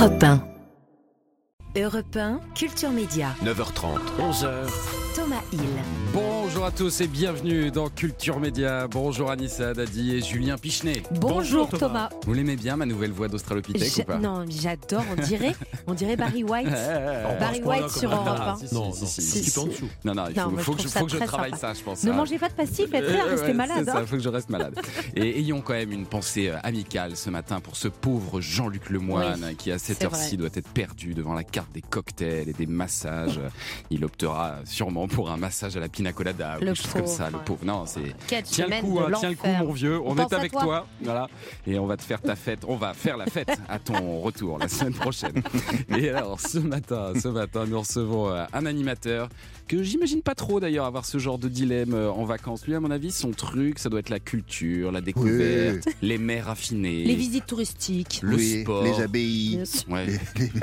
Europe 1. Europe 1, Culture Média. 9h30, 11h. Thomas Hill. Bonjour à tous et bienvenue dans Culture Média. Bonjour Anissa Dadi et Julien Pichenet. Bonjour, Thomas. Vous l'aimez bien ma nouvelle voix d'Australopithèque ou pas? Non, j'adore, on dirait, on dirait Barry White. Barry White sur Europe 1. Non, si, si, si, si, si. Non, non, il faut, Non, que je, faut que travaille sympa. ça, je pense. Ne mangez pas de pastilles, faites ouais, restez malade. Ça, hein. faut que je reste malade. Et ayons quand même une pensée euh, amicale ce matin pour ce pauvre Jean-Luc Lemoine Oui, qui à cette heure-ci doit être perdu devant la carte des cocktails et des massages. Il optera sûrement pour un massage à la ou Le quelque chose comme ça, le pauvre. Non, c'est Quelle Tiens le coup, hein, tiens le coup, mon vieux. On, On est avec toi. toi. voilà. Et on va te faire ta fête. On va faire la fête à ton retour la semaine prochaine. Et alors, ce matin, ce matin, nous recevons euh, un animateur que j'imagine pas trop d'ailleurs avoir ce genre de dilemme euh, en vacances. Lui, à mon avis, son truc, ça doit être la culture, la découverte, les mers raffinées, Les visites touristiques. le Oui, sport, les abbayes, sûr. Ouais. les,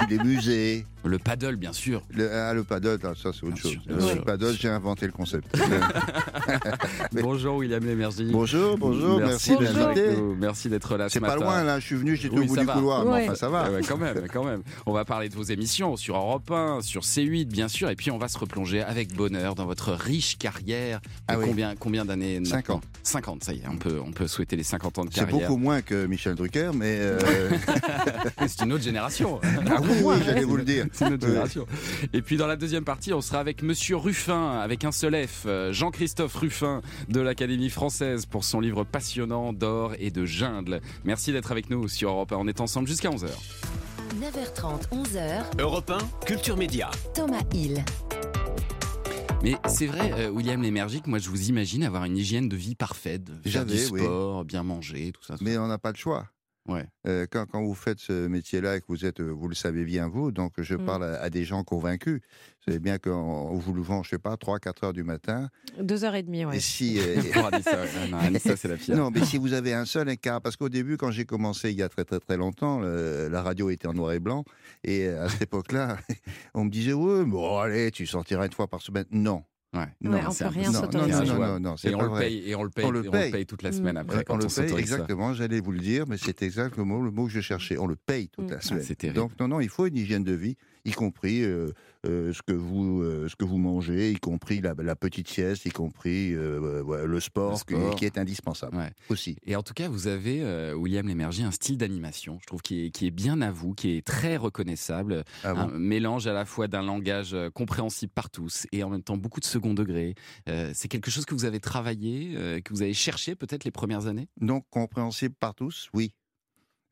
les- les musées. le paddle, bien sûr. Le, ah, le paddle, ah, ça c'est autre Bien chose. sûr, bien le sûr. paddle, j'ai inventé le concept. Mais- Bonjour, William Lémergie. bonjour, bonjour, merci, d'être. Merci là ce C'est pas matin. loin là, je suis venu, j'étais Oui, au bout du va. couloir, mais enfin ça va. Ah ouais, quand même, quand même. On va parler de vos émissions sur Europe 1, sur C8 bien sûr, et puis on va se replonger avec bonheur dans votre riche carrière. Ah oui. combien, combien d'années maintenant 50. 50, ça y est, on peut, on peut souhaiter les 50 ans de C'est carrière. beaucoup moins que Michel Drucker, mais euh, C'est une autre génération. ah oui, oui, j'allais vous le dire. C'est une autre génération. Et puis dans la deuxième partie, on sera avec Monsieur Ruffin, avec un seul F, euh, Jean-Christophe Ruffin de l'Académie française pour son livre passionnant d'or et de jungle. Merci d'être avec nous sur Europe 1. On est ensemble jusqu'à 11h. 9h30, 11h, Europe 1, Culture Média. Thomas Hill. Mais c'est vrai, euh, William Lémergique, moi je vous imagine avoir une hygiène de vie parfaite, faire du oui. sport, bien manger, tout ça. tout Mais on n'a pas le choix. Ouais. Euh, quand, quand vous faites ce métier-là et que vous êtes, vous le savez bien vous, donc je Mm. parle à, à des gens convaincus. Vous savez bien qu'on vous le vend, je sais pas, 3 4 heures du matin. Deux heures et demie, ouais. Et si euh, non, c'est la. Non, mais si vous avez un seul écart, parce qu'au début, quand j'ai commencé il y a très très très longtemps, le- la radio était en noir et blanc, et euh, à cette époque-là, on me disait ouais, bon allez, tu sortiras une fois par semaine. Non, Ouais. non, Ouais, on c'est peut rien s'autoriser. non, non, Injouable. non, non, c'est Et on pas le vrai. paye, et on le paye, On le et paye. toute la semaine après Ouais, quand on on, le paye exactement, j'allais vous le dire, mais c'est exactement le mot que je cherchais. On le paye toute Mm. la Ah, semaine. c'est terrible. Donc non, non, il faut une hygiène de vie, y compris euh, ce que vous euh, ce que vous mangez, y compris la, la petite sieste, y compris euh, euh, le, sport, Le sport. Qui, qui est indispensable Ouais. aussi. Et en tout cas, vous avez, euh, William Lémergie, un style d'animation, je trouve, qui est, qui est bien à vous, qui est très reconnaissable. Ah bon un mélange à la fois d'un langage euh, compréhensible par tous et en même temps beaucoup de second degré. Euh, c'est quelque chose que vous avez travaillé, euh, que vous avez cherché peut-être les premières années? Donc compréhensible par tous, oui.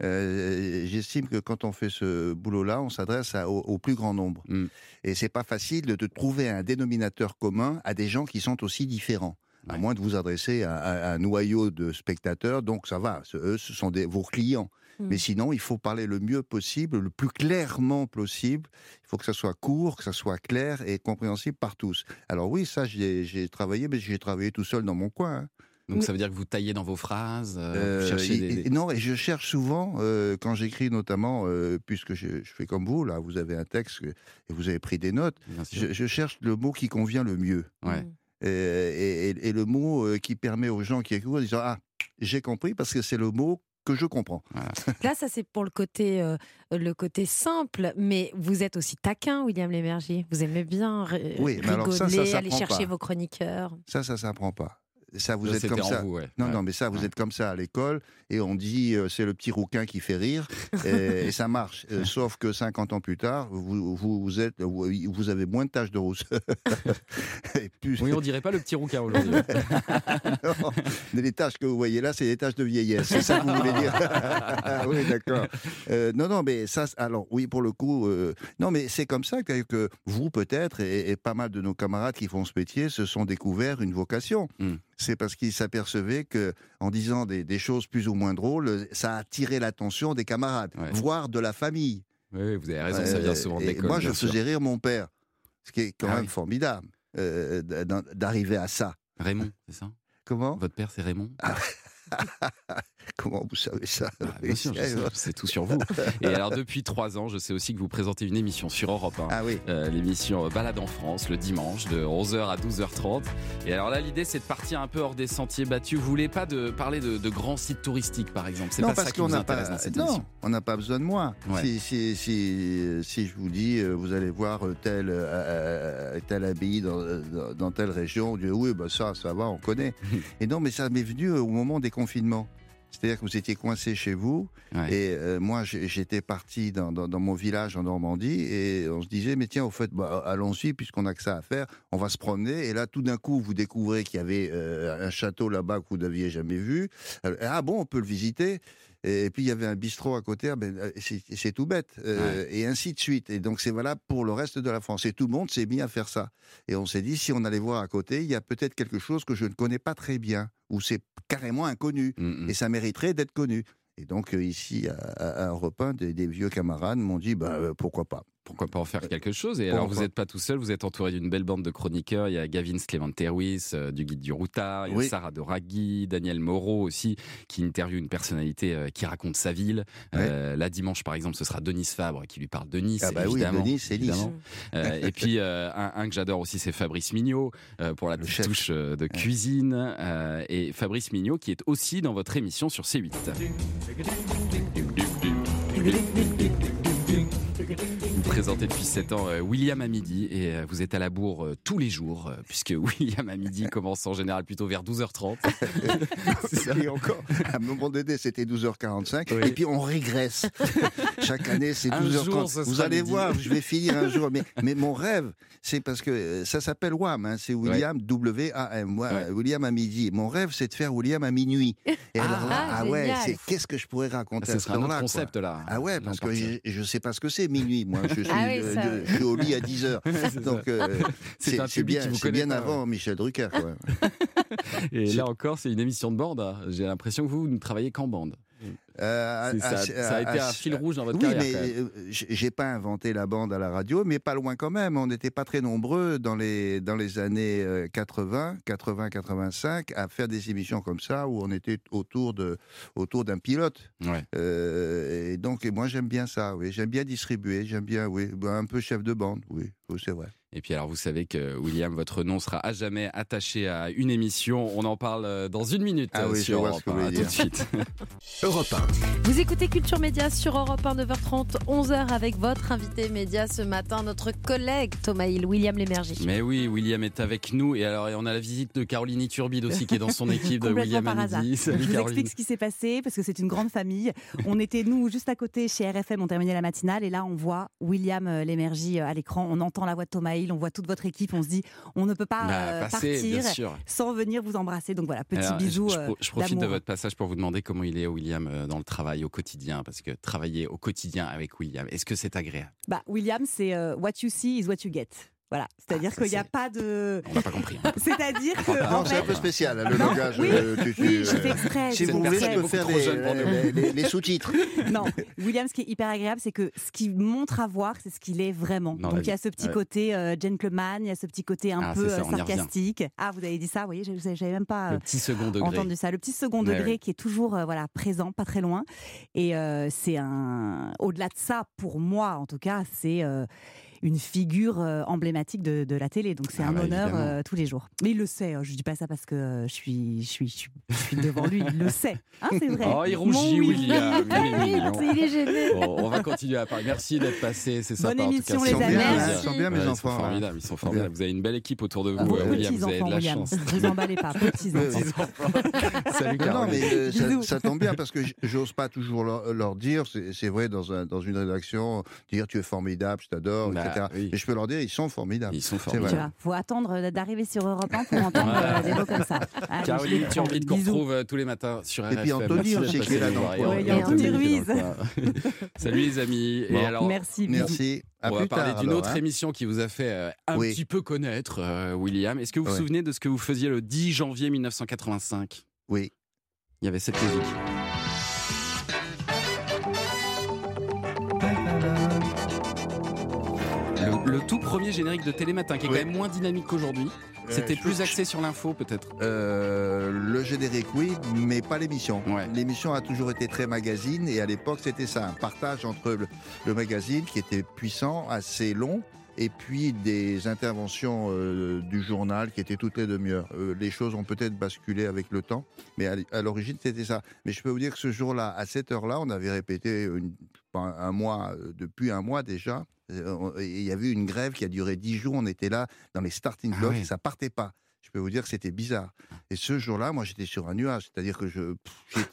Euh, J'estime que quand on fait ce boulot-là, on s'adresse au, au plus grand nombre. Mm. Et c'est pas facile de, de trouver un dénominateur commun à des gens qui sont aussi différents. À moins de vous adresser à, à- à un noyau de spectateurs, donc ça va. Ce- Eux, ce sont des, vos clients. Mm. Mais sinon, il faut parler le mieux possible, le plus clairement possible. Il faut que ça soit court, que ça soit clair et compréhensible par tous. Alors oui, ça, j'ai j'ai travaillé, mais j'ai travaillé tout seul dans mon coin. hein. Donc Mais- ça veut dire que vous taillez dans vos phrases, euh, Euh, vous cherchez et- des- et- des- Non, et je cherche souvent, euh, quand j'écris notamment, euh, puisque je, je fais comme vous, là, vous avez un texte que- et vous avez pris des notes, je, je cherche le mot qui convient le mieux. Ouais. Mm. Et, et- et- et le mot qui permet aux gens qui écoutent de dire Ah, j'ai compris parce que c'est le mot que je comprends. Là, ça c'est pour le côté, euh, le côté simple, mais vous êtes aussi taquin, William Lémergie. Vous aimez bien ri- Oui, mais rigoler, alors ça, ça aller chercher pas. vos chroniqueurs. Ça, ça s'apprend pas. Ça, vous Ça, êtes comme ça. vous, ouais. Non, Ouais. non, mais ça, vous Ouais. êtes comme ça à l'école et on dit euh, c'est le petit rouquin qui fait rire et, et ça marche. Euh, sauf que 50 ans plus tard, vous, vous, vous êtes, vous, vous avez moins de taches de rousseur. et plus, Oui, on dirait pas le petit rouquin aujourd'hui. non, mais les tâches que vous voyez là, c'est des tâches de vieillesse. C'est ça que vous voulez dire Ah Oui, d'accord. Euh, non, non, mais ça, alors oui, pour le coup, non, mais c'est comme ça que, que vous peut-être et, et pas mal de nos camarades qui font ce métier se sont découverts une vocation. Mm. C'est parce qu'ils s'apercevaient que, en disant des, des choses plus ou moins drôles, ça a attiré l'attention des camarades, Ouais. voire de la famille. oui, vous avez raison, ça Euh, vient souvent de l'école. Moi, je faisais rire mon père, ce qui est quand Ah même oui. formidable euh, d'arriver à ça. Raymond, c'est ça? Comment? Votre père, c'est Raymond? Ah. Comment vous savez ça Ah, bien sûr, sais tout sur vous. Et alors, depuis trois ans, je sais aussi que vous présentez une émission sur Europe 1. Ah oui. Euh, l'émission Balade en France le dimanche de 11h à 12h30. Et alors là, l'idée c'est de partir un peu hors des sentiers battus. Vous voulez pas de parler de, de grands sites touristiques par exemple? C'est Non, pas parce ça qui qu'on vous n'a intéresse pas. dans cette Non, émission. on n'a pas besoin de moi. Ouais. Si, si, si, si je vous dis, euh, vous allez voir euh, tel, euh, euh, tel abbaye dans, dans, dans telle région, on dit oui, bah ça, ça va, on connaît. Et non, mais ça m'est venu euh, au moment des confinements. C'est-à-dire que vous étiez coincé chez vous, Ouais. et euh, moi j'étais parti dans, dans- dans mon village en Normandie, et on se disait, mais tiens, au fait, bah, allons-y, puisqu'on n'a que ça à faire, on va se promener, et là tout d'un coup vous découvrez qu'il y avait euh, un château là-bas que vous n'aviez jamais vu. Euh, Ah bon, on peut le visiter et puis il y avait un bistrot à côté, ah ben, euh, c'est tout bête, euh, et ainsi de suite. Et donc c'est valable pour le reste de la France. Et tout le monde s'est mis à faire ça. Et on s'est dit, si on allait voir à côté, il y a peut-être quelque chose que je ne connais pas très bien, ou c'est carrément inconnu, Mm, mm. et ça mériterait d'être connu. Et donc euh, ici, à, à, à Europe 1, des, des vieux camarades m'ont dit, bah, pourquoi pas. Pourquoi pas en faire quelque chose Et pourquoi alors, vous n'êtes pas tout seul, vous êtes entouré d'une belle bande de chroniqueurs. Il y a Gavin Clément Terwis, euh, du Guide du Routard. Il y a Oui. Sarah Doraghi, Daniel Moreau aussi, qui interviewe une personnalité euh, qui raconte sa ville. Euh, là, dimanche, par exemple, ce sera Denise Fabre qui lui parle de Nice. Ah bah oui, évidemment. Denis, c'est Nice. Euh, et puis, euh, un, un que j'adore aussi, c'est Fabrice Mignot, euh, pour la petite touche euh, de cuisine. Euh, et Fabrice Mignot, qui est aussi dans votre émission sur C8. Vous présentez depuis 7 ans euh, William à midi et euh, vous êtes à la bourre euh, tous les jours, puisque William à midi commence en général plutôt vers 12h30. C'est ça. Et encore, à un moment donné, c'était 12h45, Oui. et puis on régresse. Chaque année, c'est Un jour, 12h30. ce Vous allez midi. voir, je vais finir un jour. Mais, mais mon rêve, c'est parce que euh, ça s'appelle WAM, hein, c'est William W-A-M, ouais, Ouais. William à midi. Mon rêve, c'est de faire William à minuit. Et alors là, Ah, ah ouais, c'est qu'est-ce que je pourrais raconter Ce à ce sera quoi. concept là. Ah ouais, parce que je, je sais pas ce que c'est minuit. Moi, je suis, Ah oui, ça, de- oui. je suis au lit à 10 heures. C'est Donc euh, C'est bien, pas, avant Michel Drucker. Quoi. Et là encore, c'est une émission de bande. hein. J'ai l'impression que vous ne travaillez qu'en bande. Euh, à- ça, à- ça a été à- un fil rouge dans votre oui, carrière. mais quand même. euh, j'ai pas inventé la bande à la radio, mais pas loin quand même. On n'était pas très nombreux dans les dans les années euh, 80, 80, 85 à faire des émissions comme ça où on était autour de autour d'un pilote. Ouais. Euh, et donc et moi j'aime bien ça. Oui, j'aime bien distribuer, j'aime bien oui, un peu chef de bande. Oui, oui, c'est vrai. Et puis alors, vous savez que William, votre nom sera à jamais attaché à une émission. On en parle euh, dans une minute Ah euh, oui, je sur vois Europe ce que vous 1. À voulez tout de suite. Europe 1. Vous écoutez Culture Média sur Europe 1, 9h30, 11h avec votre invité média ce matin, notre collègue Thomas Hill, William Lémergie. Mais oui, William est avec nous. Et alors, on a la visite de Caroline Iturbide aussi, qui est dans son équipe de Complètement William par hasard. Salut Je vous Caroline. explique ce qui s'est passé parce que c'est une grande famille. On était nous juste à côté chez RFM, on terminait la matinale et là on voit William euh, Lémergie à l'écran, on entend la voix de Thomas Hill, on voit toute votre équipe, on se dit on ne peut pas Bah, euh, partir sans venir vous embrasser. Donc voilà, petit Alors, bisou. Je, je euh, je profite de votre passage pour vous demander comment il est, William, euh, dans le travail au quotidien. Parce que travailler au quotidien avec William, est-ce que c'est agréable? Bah, William, c'est what you see is what you get. Voilà, c'est-à-dire Ah, qu'il n'y a pas de. On n'a pas compris. hein. C'est-à-dire que. Non, en c'est un peu spécial hein, le Non, langage. oui, euh, tu- tu- Oui, j'ai euh, fait exprès. Si vous voulez, je peux faire les, pour nous. les- les- les sous-titres. Non, William, ce qui est hyper agréable, c'est que ce qu'il montre à voir, c'est ce qu'il est vraiment. Donc il y a ce petit Ouais. côté euh, gentleman, il y a ce petit côté un Ah, peu ça, euh, sarcastique. Ah, vous avez dit ça, vous voyez, je- j'avais même pas Le euh, petit second degré. entendu ça. Le petit second degré ouais. qui est toujours euh, voilà présent, pas très loin. Et euh, c'est un. Au-delà de ça, pour moi, en tout cas, c'est. Une figure euh, emblématique de, de la télé, donc c'est Ah un bah, honneur euh, tous les jours. Mais il le sait, hein, je dis pas ça parce que euh, je suis, je suis, je suis, devant lui, il le sait, Hein, c'est vrai. Oh, il rougit, Will. William. Il est mignon. Il est gêné. Bon, on va continuer à parler. Merci d'être passé. C'est Bonne sympa. en tout cas, les Ils sont amis. bien, plaisir. ils sont bien mes Ouais, Ils enfants. sont hein. formidables. Ils sont formidables. Vous avez une belle équipe autour de vous, Vos euh, William. Vous avez de enfants, la William. chance. Ne vous emballez pas, petits enfants. Salut non, mais euh, ça, tombe bien parce que j'ose pas toujours leur, leur dire. C'est c'est vrai dans, un, dans une rédaction dire tu es formidable, je t'adore, Bah, etc. oui. Mais je peux leur dire ils sont formidables. Ils sont Tu formidables. vois, faut attendre d'arriver sur Europe 1 pour entendre Ouais. euh, des mots comme ça. Je Caroline les prends. Turbide qu'on retrouve euh, tous les matins sur Et puis RFM. Anthony Merci aussi d'être qui est là dans le. Et il Anthony coin. Salut les amis. Et Bon. alors, Merci. Merci. À on va parler d'une autre hein. émission qui vous a fait euh, un Oui. petit peu connaître, euh, William. Est-ce que vous vous souvenez de ce que vous faisiez le 10 janvier 1985 Oui. Il y avait cette musique. Le tout premier générique de Télématin, qui est Oui. quand même moins dynamique qu'aujourd'hui. C'était plus axé sur l'info, peut-être? Euh, le générique, oui, mais pas l'émission. Ouais. L'émission a toujours été très magazine et à l'époque, c'était ça, un partage entre le, le magazine qui était puissant, assez long, et puis des interventions euh, du journal qui étaient toutes les demi-heures. Euh, les choses ont peut-être basculé avec le temps, mais à, l'origine, c'était ça. Mais je peux vous dire que ce jour-là, à cette heure-là, on avait répété une- un, mois, depuis un mois déjà. Euh, Il y avait eu une grève qui a duré dix jours. On était là dans les starting Ah blocks et ça partait pas. Je peux vous dire que c'était bizarre. Et ce jour-là, moi, j'étais sur un nuage. C'est-à-dire que je,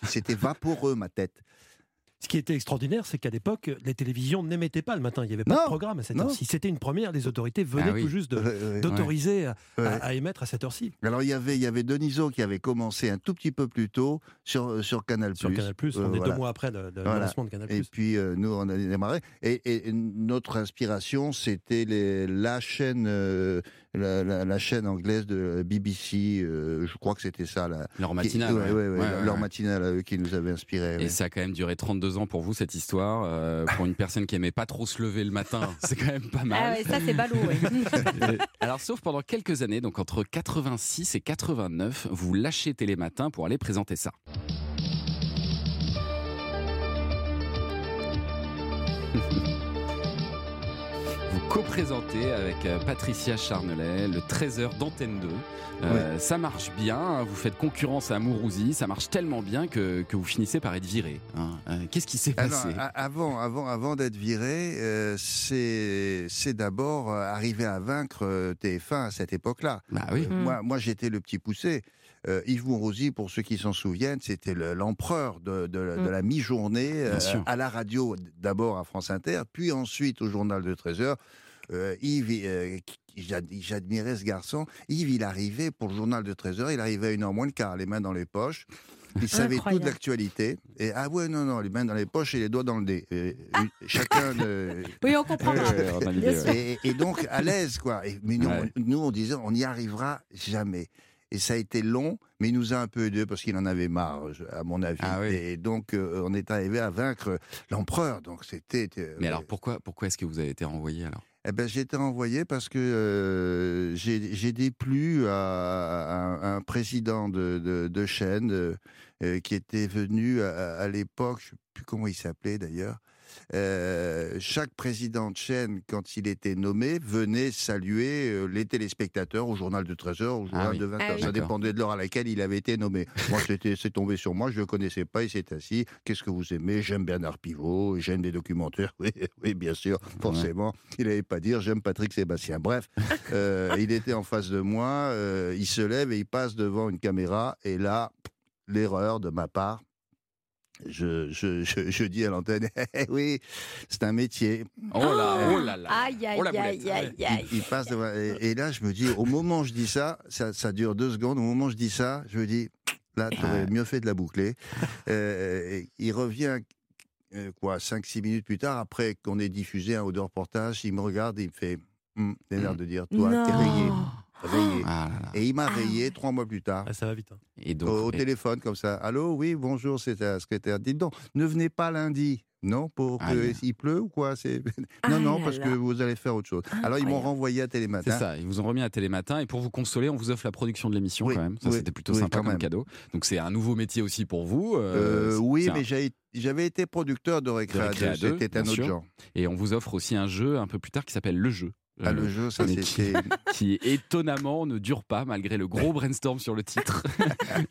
c'était vaporeux ma tête. Ce qui était extraordinaire, c'est qu'à l'époque, les télévisions n'émettaient pas le matin. Il n'y avait pas Non, de programme à cette heure-ci. C'était une première. Les autorités venaient Ah oui. tout juste d'autoriser à, ouais. à émettre à cette heure-ci. Alors il y avait, il y avait Deniso qui avait commencé un tout petit peu plus tôt sur sur Canal+. Sur Canal+, on Euh, est voilà. deux mois après le, le Voilà. lancement de Canal+. Et puis euh, nous on a démarré. Et, notre inspiration c'était la chaîne, euh, la, la- la chaîne anglaise de BBC. euh, je crois que c'était ça. La, Leur matinale. Qui, ouais, ouais, ouais, Ouais, ouais, leur ouais. matinale à eux qui nous avait inspiré. Et ça a quand même duré 32 ans pour vous, cette histoire. Euh, pour une personne qui aimait pas trop se lever le matin, c'est quand même pas mal. Ah ouais, ça c'est ballot. ouais. Alors, sauf pendant quelques années, donc entre 86 et 89, vous lâchez Télématin pour aller présenter ça. Vous co-présentez avec euh, Patricia Charnelet le 13h d'Antenne 2. Euh, Ça marche bien, hein, vous faites concurrence à Mourouzi, ça marche tellement bien que, que vous finissez par être viré. hein. Euh, Qu'est-ce qui s'est Ah passé? avant, avant, avant d'être viré, euh, c'est d'abord arriver à vaincre euh, TF1 à cette époque-là. Bah oui. Moi, moi j'étais le petit poussé. Euh, Yves Mourouzi, pour ceux qui s'en souviennent, c'était le- l'empereur de, de Mm. la mi-journée euh, à la radio, d'abord à France Inter, puis ensuite au journal de 13h. Euh, Yves, euh, j'admirais ce garçon. Yves, il arrivait pour le journal de 13h, il arrivait à une heure moins le quart, les mains dans les poches. Il savait Incroyable. toute l'actualité. Et ah ouais, non, non, les mains dans les poches et les doigts dans le nez. Et, une- chacun de, Oui, on ouais. et, et donc à l'aise quoi. Et, mais nous, Ouais. on, nous, on disait on n'y arrivera jamais. Et ça a été long, mais il nous a un peu aidé parce qu'il en avait marre, à mon avis. Ah oui. Et donc euh, on est arrivé à vaincre l'empereur. Donc c'était. euh, Mais alors pourquoi, pourquoi est-ce que vous avez été renvoyé alors? Eh ben, j'ai été renvoyé parce que j'ai déplu à, un, président de, chaîne qui était venu à, à l'époque, je ne sais plus comment il s'appelait d'ailleurs. Euh, chaque président de chaîne, quand il était nommé, venait saluer euh, les téléspectateurs au journal de 13h, au journal oui. de 20h. Ah oui. Ça dépendait de l'heure à laquelle il avait été nommé. Moi, c'est tombé sur moi, je ne le connaissais pas, il s'est assis. Qu'est-ce que vous aimez? J'aime Bernard Pivot, j'aime les documentaires. Oui, oui, bien sûr, forcément. Il n'allait pas dire j'aime Patrick Sébastien. Bref, euh, il était en face de moi, euh, il se lève et il passe devant une caméra. Et là, l'erreur de ma part. Je, je, je, je dis à l'antenne, Eh oui, c'est un métier. Oh là, oh là là Aïe, aïe, Oh, la aïe, boulette. aïe, Il, aïe. il passe devant, et, et là, je me dis, au moment où je dis ça, ça, ça dure deux secondes, au moment où je dis ça, je me dis, là, tu aurais Ouais. mieux fait de la boucler. Euh, il revient, euh, quoi, 5-6 minutes plus tard, après qu'on ait diffusé un haut de reportage, il me regarde et il me fait, Hum, t'as l'air de dire, toi, t'es rayé, Ah là là. Et il m'a Ah rayé trois mois plus tard. Ah, ça va vite. hein. Et donc, Au, au et- téléphone comme ça. Allô, oui, bonjour, c'est la secrétaire. Dites donc, ne venez pas lundi. Non, pour Ah, qu'il pleut ou quoi c'est... Ah Non, non, là parce là. que vous allez faire autre chose. Alors ils m'ont renvoyé à c'est Télématin. ça, ils vous ont remis à Télématin et pour vous consoler, on vous offre la production de l'émission Oui, quand même. Ça, oui, c'était plutôt oui, sympa comme même. cadeau. Donc c'est un nouveau métier aussi pour vous. Euh, euh, oui, c'est un- mais j'ai- j'avais été producteur de Récréa Récréa 2, 2, c'était un autre sûr. genre. Et on vous offre aussi un jeu un peu plus tard qui s'appelle Le Jeu. Ah, Euh, le jeu, ça c'était... qui étonnamment ne dure pas malgré le gros brainstorm sur le titre.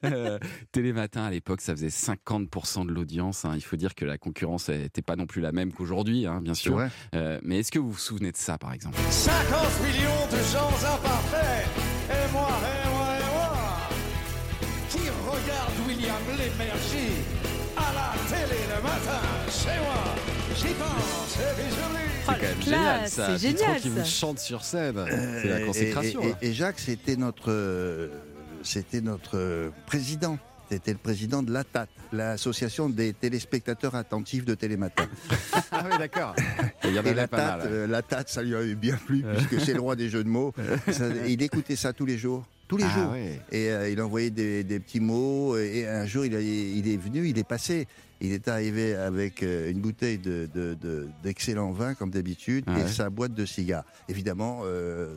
Euh, Télématin à l'époque, ça faisait 50% de l'audience. hein. Il faut dire que la concurrence n'était pas non plus la même qu'aujourd'hui, hein, bien sûr. Euh, mais est-ce que vous vous souvenez de ça, par exemple? 50 millions de gens imparfaits Et moi, et moi, et moi Qui regarde William Lémergie À la télé le matin, chez moi C'est quand même classe, génial ça. c'est génial, qui vous chante sur scène. C'est la Euh, consécration. Et, et- hein. et Jacques, c'était notre, euh, c'était notre euh, président. C'était le président de l'ATAT, l'association des téléspectateurs attentifs de Télématin. Ah oui, d'accord. Et Il y en Et avait la pas tate, mal. euh, la tate, ça lui avait bien plu, puisque c'est le roi des jeux de mots. Ça- il écoutait ça tous les jours. Tous les Ah jours. ouais. Et euh, il envoyait des, des petits mots. Et un jour, il, a- il est venu, il est passé. Il est arrivé avec euh, une bouteille de, de- de- d'excellent vin, comme d'habitude, Ah et ouais. sa boîte de cigares. Évidemment, euh,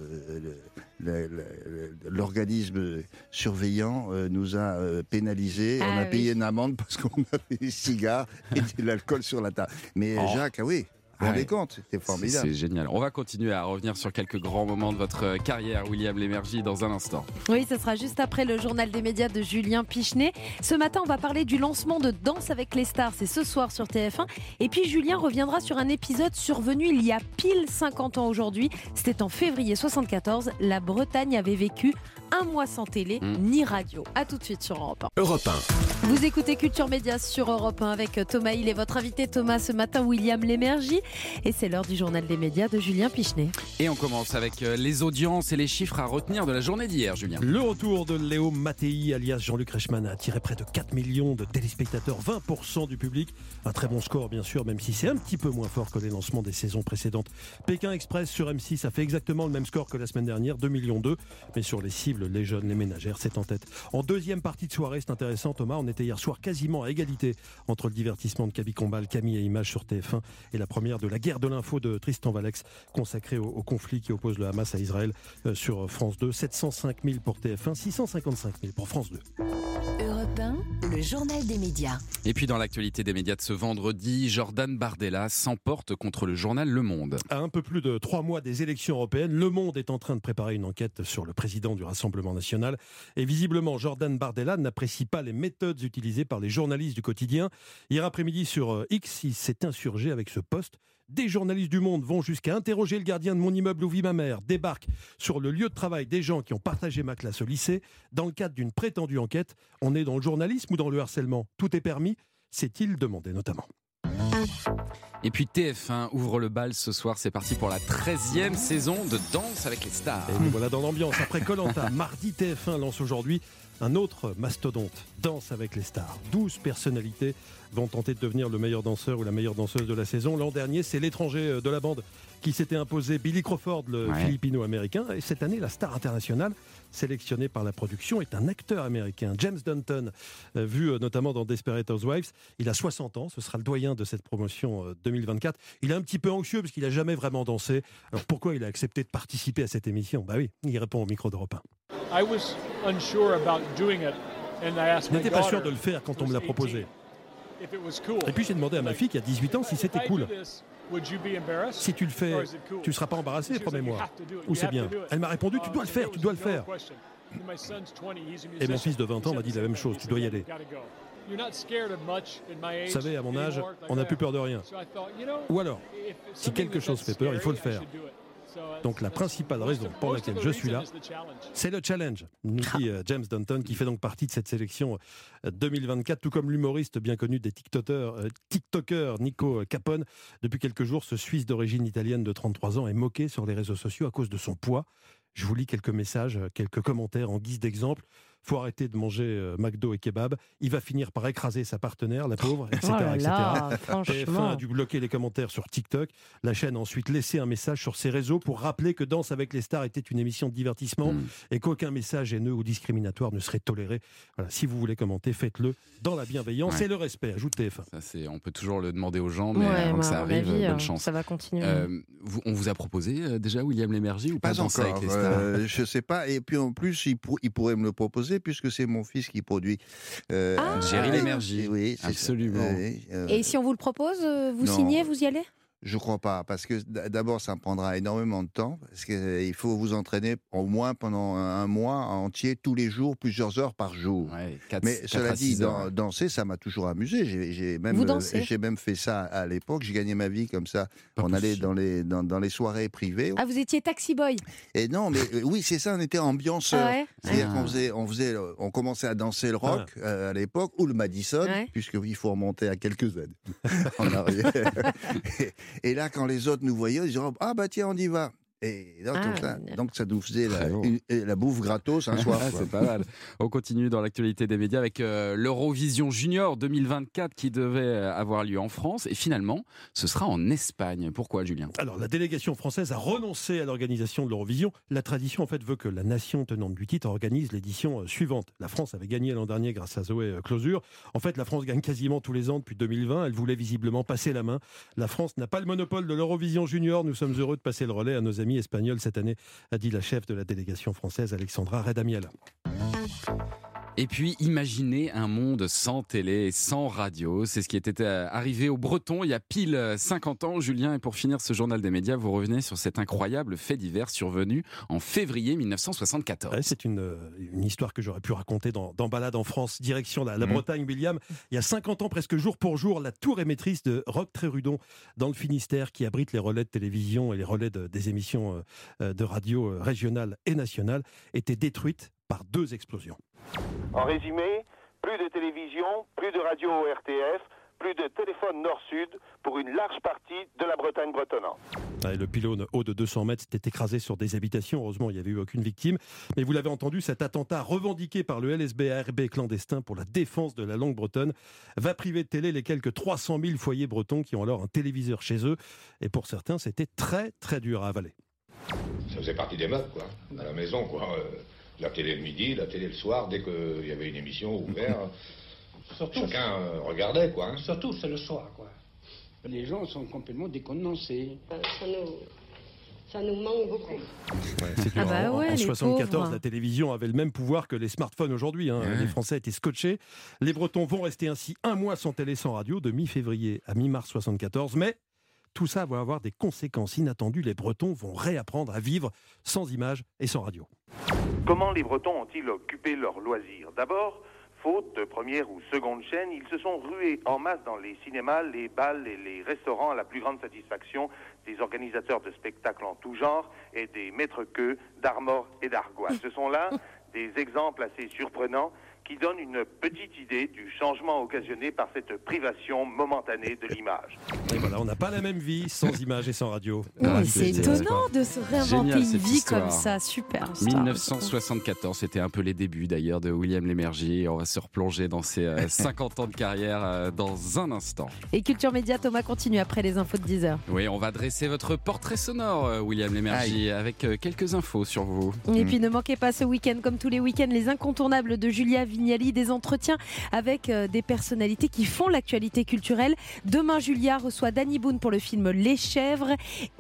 le- le- le- l'organisme surveillant euh, nous a euh, pénalisés. Ah on a oui. payé une amende parce qu'on avait des cigares et de l'alcool sur la table. Mais Oh. Jacques, ah oui, vous vous Ah rendez ouais. compte, c'était C'est formidable. c'est génial. On va continuer à revenir sur quelques grands moments de votre euh, carrière, William Lémergie, dans un instant. Oui, ce sera juste après le journal des médias de Julien Pichenet. Ce matin, on va parler du lancement de Danse avec les stars. C'est ce soir sur TF1. Et puis, Julien reviendra sur un épisode survenu il y a pile 50 ans aujourd'hui. C'était en février 74. La Bretagne avait vécu un mois sans télé Mm. ni radio. A tout de suite sur Europe 1. Europe 1. Vous écoutez Culture Média sur Europe 1 avec Thomas Hill et votre invité Thomas ce matin, William Lémergie. Et c'est l'heure du journal des médias de Julien Pichenet. Et on commence avec euh, les audiences et les chiffres à retenir de la journée d'hier, Julien. Le retour de Léo Mattei, alias Jean-Luc Reichmann, a attiré près de 4 millions de téléspectateurs, 20% du public. Un très bon score, bien sûr, même si c'est un petit peu moins fort que les lancements des saisons précédentes. Pékin Express sur M6 a fait exactement le même score que la semaine dernière, 2 millions 2. Mais sur les cibles, les jeunes, les ménagères, c'est en tête. En deuxième partie de soirée, c'est intéressant, Thomas, on était hier soir quasiment à égalité entre le divertissement de Kaby Combal, Camille et Images sur TF1 et la première de la guerre de l'info de Tristan Valex, consacrée au, au conflit qui oppose le Hamas à Israël euh, sur France 2. 705 000 pour TF1, 655 000 pour France 2. Europe 1, le journal des médias. Et puis dans l'actualité des médias de ce vendredi, Jordan Bardella s'emporte contre le journal Le Monde. À un peu plus de trois mois des élections européennes, Le Monde est en train de préparer une enquête sur le président du Rassemblement national. Et visiblement, Jordan Bardella n'apprécie pas les méthodes utilisées par les journalistes du quotidien. Hier après-midi, sur euh, X, il s'est insurgé avec ce poste. Des journalistes du Monde vont jusqu'à interroger le gardien de mon immeuble où vit ma mère, débarquent sur le lieu de travail des gens qui ont partagé ma classe au lycée. Dans le cadre d'une prétendue enquête, on est dans le journalisme ou dans le harcèlement? Tout est permis s'est-il demandé notamment. Et puis TF1 ouvre le bal ce soir, c'est parti pour la 13e saison de Danse avec les stars. Et nous voilà dans l'ambiance. Après Colanta, mardi TF1 lance aujourd'hui un autre mastodonte, Danse avec les stars. 12 personnalités vont tenter de devenir le meilleur danseur ou la meilleure danseuse de la saison. L'an dernier, c'est l'étranger euh, de la bande qui s'était imposé, Billy Crawford, le Ouais. philippino-américain. Et cette année, la star internationale sélectionnée par la production est un acteur américain, James Dunton, euh, vu euh, notamment dans Desperate Housewives. Il a 60 ans, ce sera le doyen de cette promotion euh, 2024. Il est un petit peu anxieux parce qu'il n'a jamais vraiment dansé. Alors pourquoi il a accepté de participer à cette émission? Bah oui, il répond au micro d'Europe 1. I was unsure about doing it, and I asked Je n'étais pas sûr de le faire quand on me l'a proposé. Et puis j'ai demandé à ma fille qui a 18 ans si c'était cool. Si tu le fais, tu ne seras pas embarrassé, promets-moi. "You have to do it. Ou c'est bien. to do it." Elle m'a répondu, tu Uh, dois le faire, tu dois le faire. question. My son's 20, he's a Et mon fils de 20 ans m'a dit la même chose, tu dois y "Dad, aller. you gotta go." You're not scared of much at my age Vous savez, à mon âge, on n'a plus peur de rien. Ou alors, si quelque chose fait peur, il faut le faire. Donc la principale raison pour laquelle je suis là. C'est le challenge, nous dit euh, James Dunton, qui fait donc partie de cette sélection euh, 2024, tout comme l'humoriste bien connu des TikTokers, euh, Nico Capone. Depuis quelques jours, ce Suisse d'origine italienne de 33 ans est moqué sur les réseaux sociaux à cause de son poids. Je vous lis quelques messages, euh, quelques commentaires en guise d'exemple. Faut arrêter de manger euh, McDo et kebab. Il va finir par écraser sa partenaire, la pauvre, etc. Oh là etc. là, TF1 franchement. a dû bloquer les commentaires sur TikTok. La chaîne a ensuite laissé un message sur ses réseaux pour rappeler que Danse avec les stars était une émission de divertissement Mm. et qu'aucun message haineux ou discriminatoire ne serait toléré. Voilà, si vous voulez commenter, faites-le dans la bienveillance Ouais. et le respect. Ajoute TF1. Ça, c'est, on peut toujours le demander aux gens, mais Ouais, avant que ça arrive, bonne euh, chance. Ça va continuer. Euh, vous- on vous a proposé euh, déjà William Lémergie ou pas, Pas encore. avec les stars euh, je sais pas. Et puis en plus, il, pour- il pourrait me le proposer puisque c'est mon fils qui produit. euh, Ah. Géry Lémergie. Oui, ça. Absolument. Euh, Et si on vous le propose, euh, vous non. signez, vous y allez? Je crois pas, parce que d'abord, ça prendra énormément de temps, parce qu'il faut vous entraîner au moins pendant un mois entier, tous les jours, plusieurs heures par jour. Ouais, Mais cela dit, danser, ça m'a toujours amusé. J'ai- même, Vous euh, j'ai même fait ça à l'époque. J'ai gagné ma vie comme ça. Pas on allait dans les, dans, dans les soirées privées. Ah, vous étiez taxi boy? Et non, mais euh, oui, c'est ça, on était ambianceur. Ah ouais? C'est-à-dire Ah. qu'on faisait, on faisait, euh, on commençait à danser le rock euh, à l'époque ou le Madison, Ouais. puisqu'il faut remonter à quelques années en arrière. et, là, quand les autres nous voyaient, ils disaient ah bah tiens, on y va. Et donc, Ah, donc ça, génial. donc ça nous faisait la, une- bouffe gratos un soir. Ah, quoi. c'est pas mal. On continue dans l'actualité des médias avec euh, l'Eurovision Junior 2024 qui devait euh, avoir lieu en France et finalement ce sera en Espagne. Pourquoi Julien? Alors, la délégation française a renoncé à l'organisation de l'Eurovision. La tradition, en fait, veut que la nation tenante du titre organise l'édition euh, suivante. La France avait gagné l'an dernier grâce à Zoé Closure. En fait, la France gagne quasiment tous les ans depuis 2020. Elle voulait visiblement passer la main. La France n'a pas le monopole de l'Eurovision Junior. Nous sommes heureux de passer le relais à nos amis espagnols cette année, a dit la chef de la délégation française, Alexandra Redamiel. Et puis, imaginez un monde sans télé et sans radio. C'est ce qui était euh, arrivé aux Bretons il y a pile euh, 50 ans, Julien. Et pour finir ce journal des médias, vous revenez sur cet incroyable fait divers survenu en février 1974. Ouais, c'est une, euh, une histoire que j'aurais pu raconter dans, dans Balade en France, direction la, la Mhm. Bretagne, William. Il y a 50 ans, presque jour pour jour, la tour émettrice de Roc Trérudon, dans le Finistère, qui abrite les relais de télévision et les relais de- des émissions euh, euh, de radio euh, régionales et nationales, était détruite par deux explosions. En résumé, plus de télévision, plus de radio au RTF, plus de téléphone nord-sud pour une large partie de la Bretagne bretonnante. Ouais, le pylône haut de 200 mètres s'était écrasé sur des habitations. Heureusement, il n'y avait eu aucune victime. Mais vous l'avez entendu, cet attentat revendiqué par le LSB-ARB clandestin pour la défense de la langue bretonne va priver de télé les quelques 300 000 foyers bretons qui ont alors un téléviseur chez eux. Et pour certains, c'était très, très dur à avaler. Ça faisait partie des meubles, quoi. À la maison, quoi. Euh, la télé le midi, la télé le soir, dès qu'il y avait une émission ouverte, chacun euh, regardait, quoi. hein. Surtout, c'est le soir, quoi. Les gens sont complètement décontenancés. Ça nous, ça nous manque beaucoup. C'est Ah bah En- ouais, en les 74, pauvres. la télévision avait le même pouvoir que les smartphones aujourd'hui. hein. Ouais. Les Français étaient scotchés. Les Bretons vont rester ainsi un mois sans télé, sans radio, de mi-février à mi-mars 74. Mais tout ça va avoir des conséquences inattendues. Les Bretons vont réapprendre à vivre sans images et sans radio. Comment les Bretons ont-ils occupé leurs loisirs? D'abord, faute de première ou seconde chaîne, ils se sont rués en masse dans les cinémas, les bals et les restaurants à la plus grande satisfaction des organisateurs de spectacles en tout genre et des maîtres-queux d'Armor et d'Argois. Ce sont là des exemples assez surprenants qui donnent une petite idée du changement occasionné par cette privation momentanée de l'image. Et voilà, on n'a pas la même vie sans images et sans radio. Oui, Ah, c'est c'est- étonnant de se réinventer Génial, une vie histoire. comme ça. Super. histoire. 1974, c'était un peu les débuts d'ailleurs de William Lémergie. On va se replonger dans ses euh, 50 ans de carrière euh, dans un instant. Et Culture Média, Thomas continue après les infos de 10h. Oui, on va dresser votre portrait sonore, euh, William Lémergie, avec euh, quelques infos sur vous. Et puis ne manquez pas ce week-end, comme tous les week-ends, les incontournables de Julia Vignali, des entretiens avec euh, des personnalités qui font l'actualité culturelle. Demain, Julia reçoit Danny Boone pour le film Les Chèvres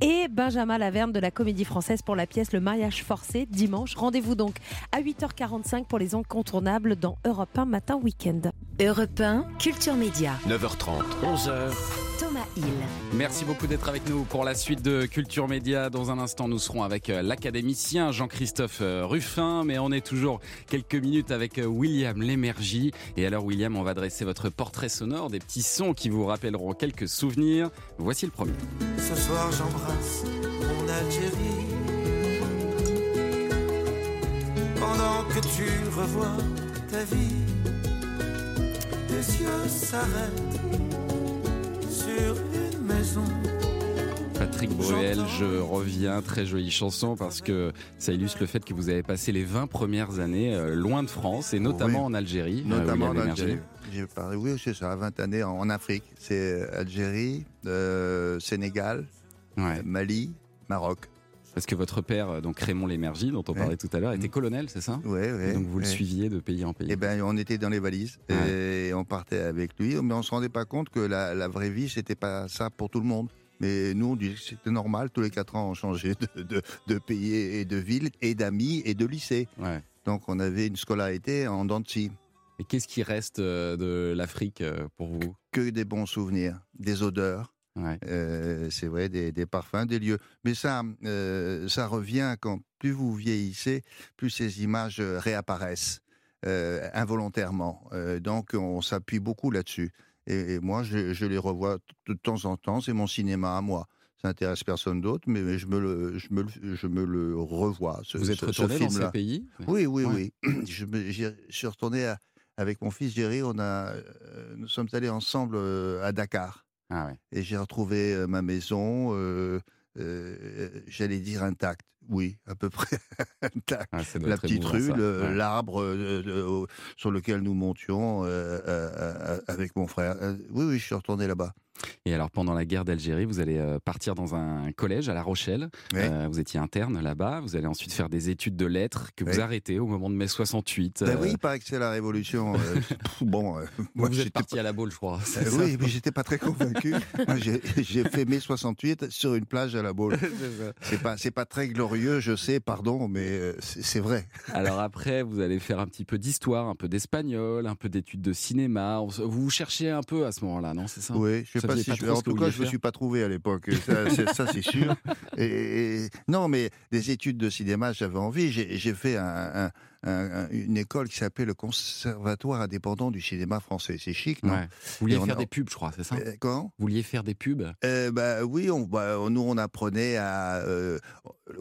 et Benjamin Laverne de la Comédie Française pour la pièce Le Mariage Forcé dimanche. Rendez-vous donc à 8h45 pour les incontournables dans Europe 1 Matin Week-end. Europe 1, Culture Média. 9h30, 11h. Thomas Hill. Merci beaucoup d'être avec nous pour la suite de Culture Média. Dans un instant, nous serons avec euh, l'académicien Jean-Christophe euh, Ruffin, mais on est toujours quelques minutes avec euh, William Lémergie. Et alors, William, on va dresser votre portrait sonore, des petits sons qui vous rappelleront quelques souvenirs. Voici le premier. Ce soir j'embrasse mon Algérie Pendant que tu revois ta vie Les yeux s'arrêtent sur une maison Patrick Bruel, je reviens, très jolie chanson parce que ça illustre le fait que vous avez passé les 20 premières années euh, loin de France et notamment Oui. en Algérie. euh, Notamment en. Algérie. J'ai parlé, oui, c'est ça, 20 années en, en Afrique. C'est Algérie, euh, Sénégal, Ouais. Mali, Maroc. Parce que votre père, euh, donc Raymond Lémergie, dont on Ouais. parlait tout à l'heure, était colonel, c'est ça ouais, Et Donc vous le suiviez de pays en pays. Eh ben, on était dans les valises et on partait avec lui, mais on se rendait pas compte que la, la vraie vie, c'était pas ça pour tout le monde. Mais nous, on disait que c'était normal. Tous les quatre ans, on changeait de, de, de pays et de ville, et d'amis et de lycée. Ouais. Donc, on avait une scolarité en dents. Et qu'est-ce qui reste euh, de l'Afrique euh, pour vous? Que des bons souvenirs, des odeurs. Ouais. Euh, c'est vrai, des, des parfums, des lieux. Mais ça, euh, ça revient quand plus vous vieillissez, plus ces images euh, réapparaissent euh, involontairement. Donc, on s'appuie beaucoup là-dessus. Et, et moi, je, je les revois de temps en temps. C'est mon cinéma à moi. Ça n'intéresse personne d'autre, mais, je, me le, je, me le, je me le revois. Ce, Vous êtes ce- ce retourné dans ces pays? Oui, oui, Ouais. oui. Je, me- j'y- je suis retourné à- avec mon fils Jerry. On a, nous sommes allés ensemble à Dakar. Ah ouais. Et j'ai retrouvé euh, ma maison, euh, euh, j'allais dire intact. Oui, à peu près intact. Ah, La petite rue, Ouais. l'arbre sur lequel nous montions avec mon frère. Oui, oui, je suis retourné là-bas. Et alors, pendant la guerre d'Algérie, vous allez euh, partir dans un collège à La Rochelle. Euh, vous étiez interne là-bas. Vous allez ensuite faire des études de lettres que vous arrêtez au moment de mai 68. Ben Euh, oui, paraît que c'est la révolution. euh, bon, moi, vous êtes parti à la boule, je crois. Oui, mais j'étais pas très convaincu. J'ai fait mai 68 sur une plage à la Baule. C'est pas, c'est pas très glorieux, je sais, pardon, mais c'est vrai. Alors après, vous allez faire un petit peu d'histoire, un peu d'espagnol, un peu d'études de cinéma. Vous vous cherchez un peu à ce moment-là, non C'est ça? Oui, je Ça pas faisait si pas je, trop en tout cas, je me faire suis pas trouvé à l'époque. Ça, c'est- sûr. Et, et- non, mais des études de cinéma, j'avais envie. J'ai j'ai fait un- un- un- une école qui s'appelait le Conservatoire indépendant du cinéma français. C'est chic, non Ouais. Vous vouliez faire a- des pubs, je crois, c'est ça Euh, Comment? Vous vouliez faire des pubs? Euh, bah, oui, on, bah, nous on apprenait à. euh,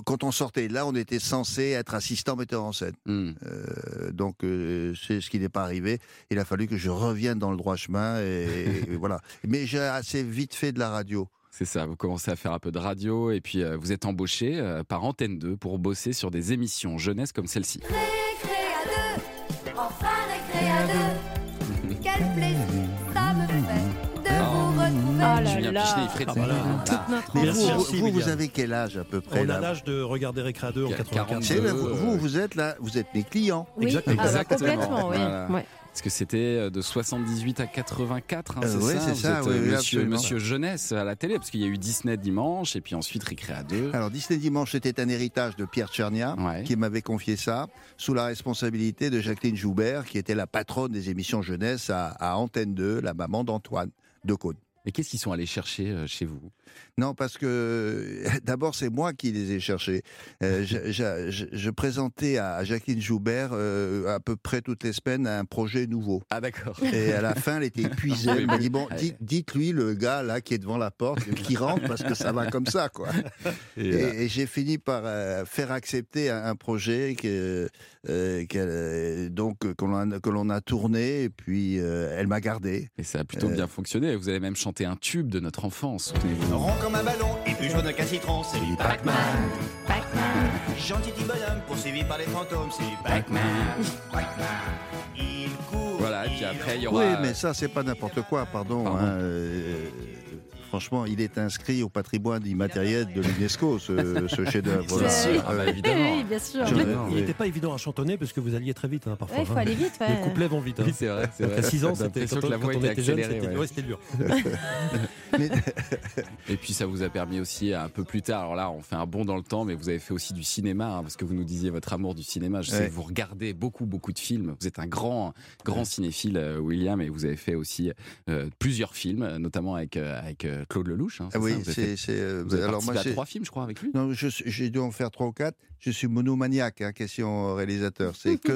quand on sortait de là, on était censé être assistant metteur en scène. Hmm. Euh, donc euh, c'est ce qui n'est pas arrivé. Il a fallu que je revienne dans le droit chemin et, et voilà. Mais j'ai assez vite fait de la radio. C'est ça, vous commencez à faire un peu de radio et puis vous êtes embauché par Antenne 2 pour bosser sur des émissions jeunesse comme celle-ci. Là Ah, voilà. Toute notre Mais Merci, vous, merci, vous, vous William. avez quel âge à peu près On a l'âge de regarder Récré à 2 en Qu- 84. C'est là, Euh, vous, vous, vous êtes là, vous êtes mes clients. Oui, Exactement. ah bah, Exactement. complètement, oui. Voilà. Ouais. Parce que c'était euh, de 78 à 84, hein, Euh, c'est ouais, ça c'est Vous ça, êtes, oui, monsieur, Jeunesse à la télé, parce qu'il y a eu Disney dimanche et puis ensuite Récré à 2. Alors Disney Dimanche, c'était un héritage de Pierre Tchernia, Ouais. qui m'avait confié ça, sous la responsabilité de Jacqueline Joubert, qui était la patronne des émissions jeunesse à, à Antenne 2, la maman d'Antoine de Cône. Et qu'est-ce qu'ils sont allés chercher euh, chez vous? Non, parce que d'abord c'est moi qui les ai cherchés. Euh, je, je- je- je présentais à Jacqueline Joubert euh, à peu près toutes les semaines un projet nouveau. Ah d'accord. Et à la fin, elle était épuisée. Oui, Elle m'a dit bon, dites- dites-lui le gars là qui est devant la porte, qui rentre parce que ça va comme ça quoi. Et, Et, et j'ai fini par euh, faire accepter un, un projet que, donc que l'on a, a tourné et puis elle m'a gardé. et ça a plutôt bien fonctionné. Vous avez même chanté un tube de notre enfance, souvenez-vous. Rond comme un ballon et plus jaune qu'un citron, c'est du Pac-Man. Gentil petit bonhomme poursuivi par les fantômes, c'est du Pac-Man. Pac-Man. Il court. Voilà, et puis il après, il y Oui, aura... mais ça c'est pas n'importe quoi, pardon. Pardon. hein, euh, franchement, il est inscrit au patrimoine immatériel de l'UNESCO, ce, ce chef-d'œuvre. Bien sûr, Euh, ah bah, Oui, évidemment. oui, bien sûr. Il n'était pas évident à chantonner parce que vous alliez très vite hein, parfois. Ouais, il faut hein. aller vite. ouais. Les couplets vont vite. hein. Oui, c'est vrai, c'est vrai. À 6 ans, c'était quand, que la quand on était était jeune, accélérée, c'était ouais. ouais, c'était dur. mais- Et puis ça vous a permis aussi un peu plus tard, alors là on fait un bond dans le temps, mais vous avez fait aussi du cinéma, hein, parce que vous nous disiez votre amour du cinéma. Je sais que vous regardez beaucoup beaucoup de films. Vous êtes un grand grand cinéphile, euh, William, et vous avez fait aussi euh, plusieurs films, notamment avec euh, avec euh, Claude Lelouch. hein, oui, c'est. alors participé moi, à trois films, je crois, avec lui. Non, j'ai dû en faire trois ou quatre. Je suis monomaniaque, hein, question réalisateur. C'est que,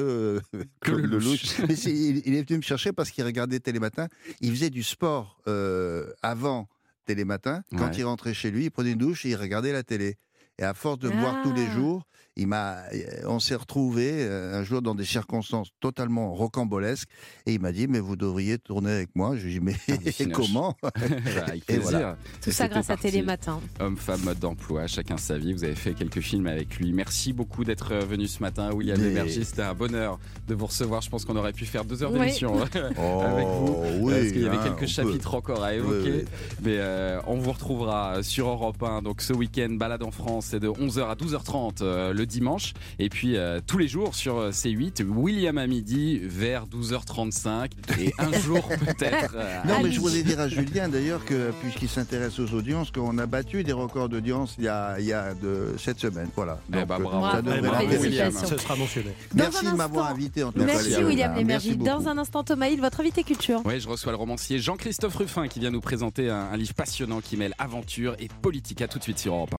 euh, Claude Lelouch. Mais il, il est venu me chercher parce qu'il regardait Télématin. Il faisait du sport euh, avant Télématin. Quand Ouais. il rentrait chez lui, il prenait une douche et il regardait la télé. Et à force de me voir tous les Ah. jours, il m'a, on s'est retrouvés euh, un jour dans des circonstances totalement rocambolesques. Et il m'a dit, mais vous devriez tourner avec moi. Je lui ai dit, mais cinoche. comment Bah, avec Et plaisir. voilà. Tout ça grâce à. Télématin. Homme, femme, mode d'emploi, chacun sa vie. Vous avez fait quelques films avec lui. Merci beaucoup d'être euh, venu ce matin, William Mais-. C'était un bonheur de vous recevoir. Je pense qu'on aurait pu faire deux heures Oui. d'émission Oh, avec vous. oui, parce qu'il y avait hein, quelques chapitres encore à évoquer. Oui, oui. Mais euh, on vous retrouvera sur Europe 1. Donc ce week-end, balade en France, c'est de 11h à 12h30 euh, le dimanche. Et puis euh, tous les jours sur euh, C8, William à midi vers 12h35. Et un jour peut-être. euh, Non, mais je voulais dire à Julien d'ailleurs que, puisqu'il s'intéresse aux audiences, qu'on a battu des records d'audience il y a, il y a de cette semaine. Voilà. Eh ben, bravo. ça Eh devrait ben, l'intéresser. William. Ce sera mentionné. Dans Merci de m'avoir invité en tout cas. Merci. William Merci Lémergie. beaucoup. Dans un instant, Thomas Hill, votre invité culture. Oui, je reçois le romancier Jean-Christophe Ruffin qui vient nous présenter un, un livre passionnant qui mêle aventure et politique. À tout de suite sur Europe 1.